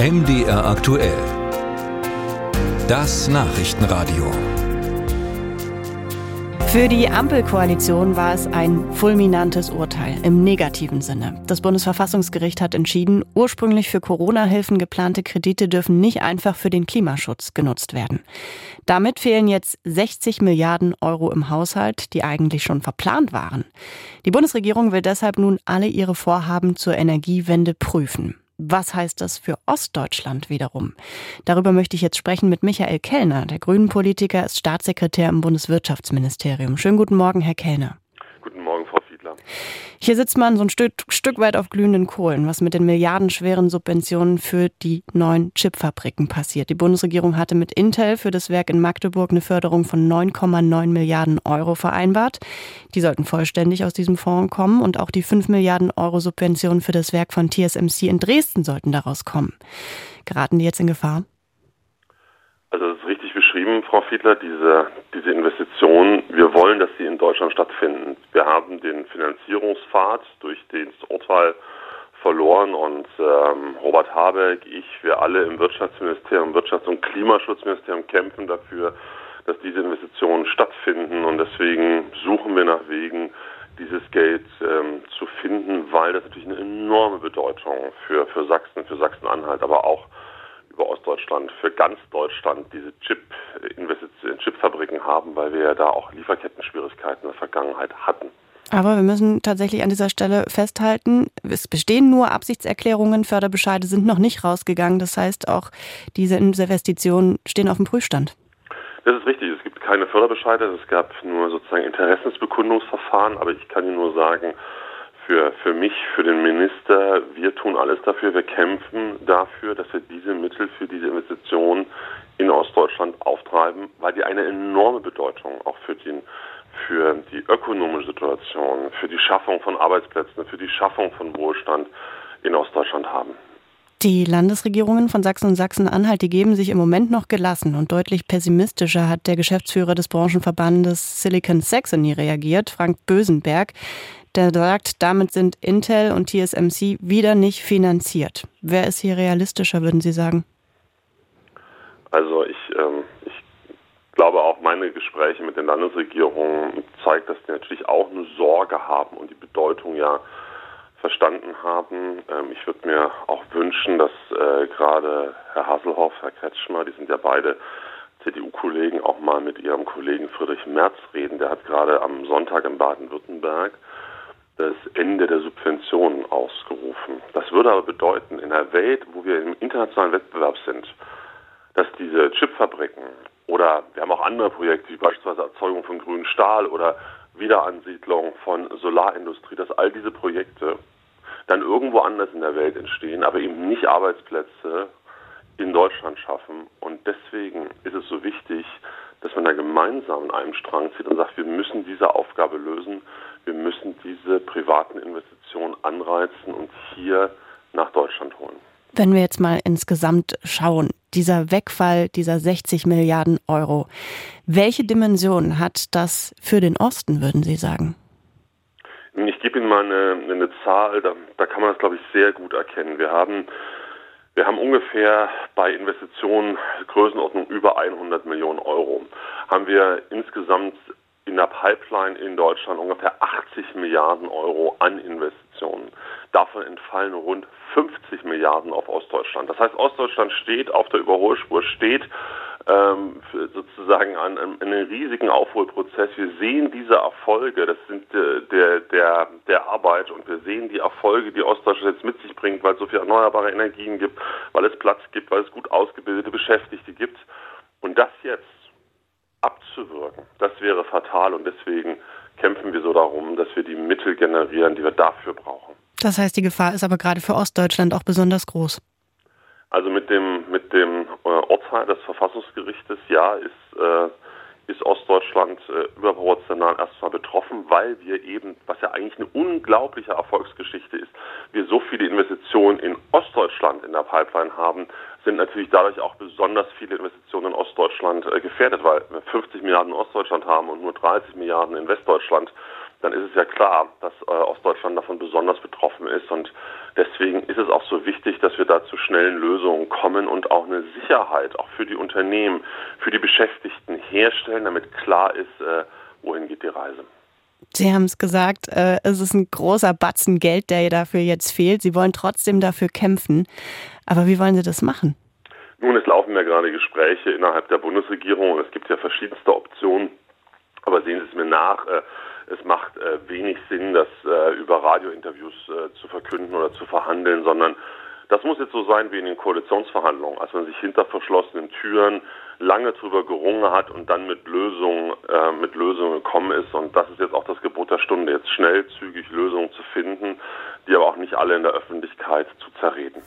MDR aktuell. Das Nachrichtenradio. Für die Ampelkoalition war es ein fulminantes Urteil im negativen Sinne. Das Bundesverfassungsgericht hat entschieden, ursprünglich für Corona-Hilfen geplante Kredite dürfen nicht einfach für den Klimaschutz genutzt werden. Damit fehlen jetzt 60 Milliarden Euro im Haushalt, die eigentlich schon verplant waren. Die Bundesregierung will deshalb nun alle ihre Vorhaben zur Energiewende prüfen. Was heißt das für Ostdeutschland wiederum? Darüber möchte ich jetzt sprechen mit Michael Kellner. Der Grünen-Politiker ist Staatssekretär im Bundeswirtschaftsministerium. Schönen guten Morgen, Herr Kellner. Hier sitzt man so ein Stück, Stück weit auf glühenden Kohlen, was mit den milliardenschweren Subventionen für die neuen Chipfabriken passiert. Die Bundesregierung hatte mit Intel für das Werk in Magdeburg eine Förderung von 9,9 Milliarden Euro vereinbart. Die sollten vollständig aus diesem Fonds kommen und auch die 5 Milliarden Euro Subventionen für das Werk von TSMC in Dresden sollten daraus kommen. Geraten die jetzt in Gefahr? Also das ist richtig beschrieben, Frau Fiedler, diese, diese Investitionen. Wir wollen, dass sie in Deutschland stattfinden. Wir haben den Finanzierungspfad durch das Urteil verloren und ähm, Robert Habeck, ich, wir alle im Wirtschaftsministerium, Wirtschafts- und Klimaschutzministerium kämpfen dafür, dass diese Investitionen stattfinden und deswegen suchen wir nach Wegen, dieses Geld ähm, zu finden, weil das natürlich eine enorme Bedeutung für, für Sachsen, für Sachsen-Anhalt, aber auch über Ostdeutschland, für ganz Deutschland diese Chip-Investitionen, Chipfabriken haben, weil wir ja da auch Lieferketten-Schwierigkeiten in der Vergangenheit hatten. Aber wir müssen tatsächlich an dieser Stelle festhalten, es bestehen nur Absichtserklärungen, Förderbescheide sind noch nicht rausgegangen. Das heißt, auch diese Investitionen stehen auf dem Prüfstand. Das ist richtig. Es gibt keine Förderbescheide. Es gab nur sozusagen Interessensbekundungsverfahren. Aber ich kann Ihnen nur sagen, für, für mich, für den Minister, wir tun alles dafür, wir kämpfen dafür, dass wir diese Mittel für diese Investitionen in Ostdeutschland auftreiben, weil die eine enorme Bedeutung auch für, den, für die ökonomische Situation, für die Schaffung von Arbeitsplätzen, für die Schaffung von Wohlstand in Ostdeutschland haben. Die Landesregierungen von Sachsen und Sachsen-Anhalt, die geben sich im Moment noch gelassen. Und deutlich pessimistischer hat der Geschäftsführer des Branchenverbandes Silicon Saxony reagiert, Frank Bösenberg der sagt, damit sind Intel und TSMC wieder nicht finanziert. Wer ist hier realistischer, würden Sie sagen? Also ich, ähm, ich glaube auch meine Gespräche mit den Landesregierungen zeigt, dass die natürlich auch eine Sorge haben und die Bedeutung ja verstanden haben. Ähm, ich würde mir auch wünschen, dass äh, gerade Herr Hasselhoff, Herr Kretschmer, die sind ja beide CDU-Kollegen, auch mal mit ihrem Kollegen Friedrich Merz reden. Der hat gerade am Sonntag in Baden-Württemberg das Ende der Subventionen ausgerufen. Das würde aber bedeuten, in einer Welt, wo wir im internationalen Wettbewerb sind, dass diese Chipfabriken oder wir haben auch andere Projekte, wie beispielsweise Erzeugung von grünem Stahl oder Wiederansiedlung von Solarindustrie, dass all diese Projekte dann irgendwo anders in der Welt entstehen, aber eben nicht Arbeitsplätze in Deutschland schaffen. Und deswegen ist es so wichtig, dass man da gemeinsam an einem Strang zieht und sagt, wir müssen diese Aufgabe lösen, wir müssen diese privaten Investitionen anreizen und hier nach Deutschland holen. Wenn wir jetzt mal insgesamt schauen, dieser Wegfall dieser 60 Milliarden Euro, welche Dimension hat das für den Osten, würden Sie sagen? Ich gebe Ihnen mal eine, eine Zahl, da, da, kann man das, glaube ich, sehr gut erkennen. Wir haben, wir haben ungefähr bei Investitionen Größenordnung über 100 Millionen Euro. Haben wir insgesamt in der Pipeline in Deutschland ungefähr 80 Milliarden Euro an Investitionen. Davon entfallen rund 50 Milliarden auf Ostdeutschland. Das heißt, Ostdeutschland steht auf der Überholspur, steht ähm, sozusagen an, an einem riesigen Aufholprozess. Wir sehen diese Erfolge, das sind äh, der, der, der Arbeit und wir sehen die Erfolge, die Ostdeutschland jetzt mit sich bringt, weil es so viele erneuerbare Energien gibt, weil es Platz gibt, weil es gut ausgebildete Beschäftigte gibt. Und das jetzt abzuwirken, das wäre fatal und deswegen kämpfen wir so darum, dass wir die Mittel generieren, die wir dafür brauchen. Das heißt, die Gefahr ist aber gerade für Ostdeutschland auch besonders groß. Also mit dem mit dem äh, Urteil des Verfassungsgerichtes, ja, ist äh, ist Ostdeutschland äh, überproportional erstmal betroffen, weil wir eben, was ja eigentlich eine unglaubliche Erfolgsgeschichte ist, wir so viele Investitionen in Ostdeutschland in der Pipeline haben, sind natürlich dadurch auch besonders viele Investitionen in Ostdeutschland äh, gefährdet, weil wir 50 Milliarden in Ostdeutschland haben und nur 30 Milliarden in Westdeutschland. Dann ist es ja klar, dass äh, Ostdeutschland davon besonders betroffen ist. Und deswegen ist es auch so wichtig, dass wir da zu schnellen Lösungen kommen und auch eine Sicherheit auch für die Unternehmen, für die Beschäftigten herstellen, damit klar ist, äh, wohin geht die Reise. Sie haben es gesagt, äh, es ist ein großer Batzen Geld, der dafür jetzt fehlt. Sie wollen trotzdem dafür kämpfen. Aber wie wollen Sie das machen? Nun, es laufen ja gerade Gespräche innerhalb der Bundesregierung und es gibt ja verschiedenste Optionen. Aber sehen Sie es mir nach, äh, es macht äh, wenig Sinn, das äh, über Radiointerviews äh, zu verkünden oder zu verhandeln, sondern das muss jetzt so sein wie in den Koalitionsverhandlungen, als man sich hinter verschlossenen Türen lange drüber gerungen hat und dann mit Lösungen, äh, mit Lösungen gekommen ist. Und das ist jetzt auch das Gebot der Stunde, jetzt schnell, zügig Lösungen zu finden, die aber auch nicht alle in der Öffentlichkeit zu zerreden.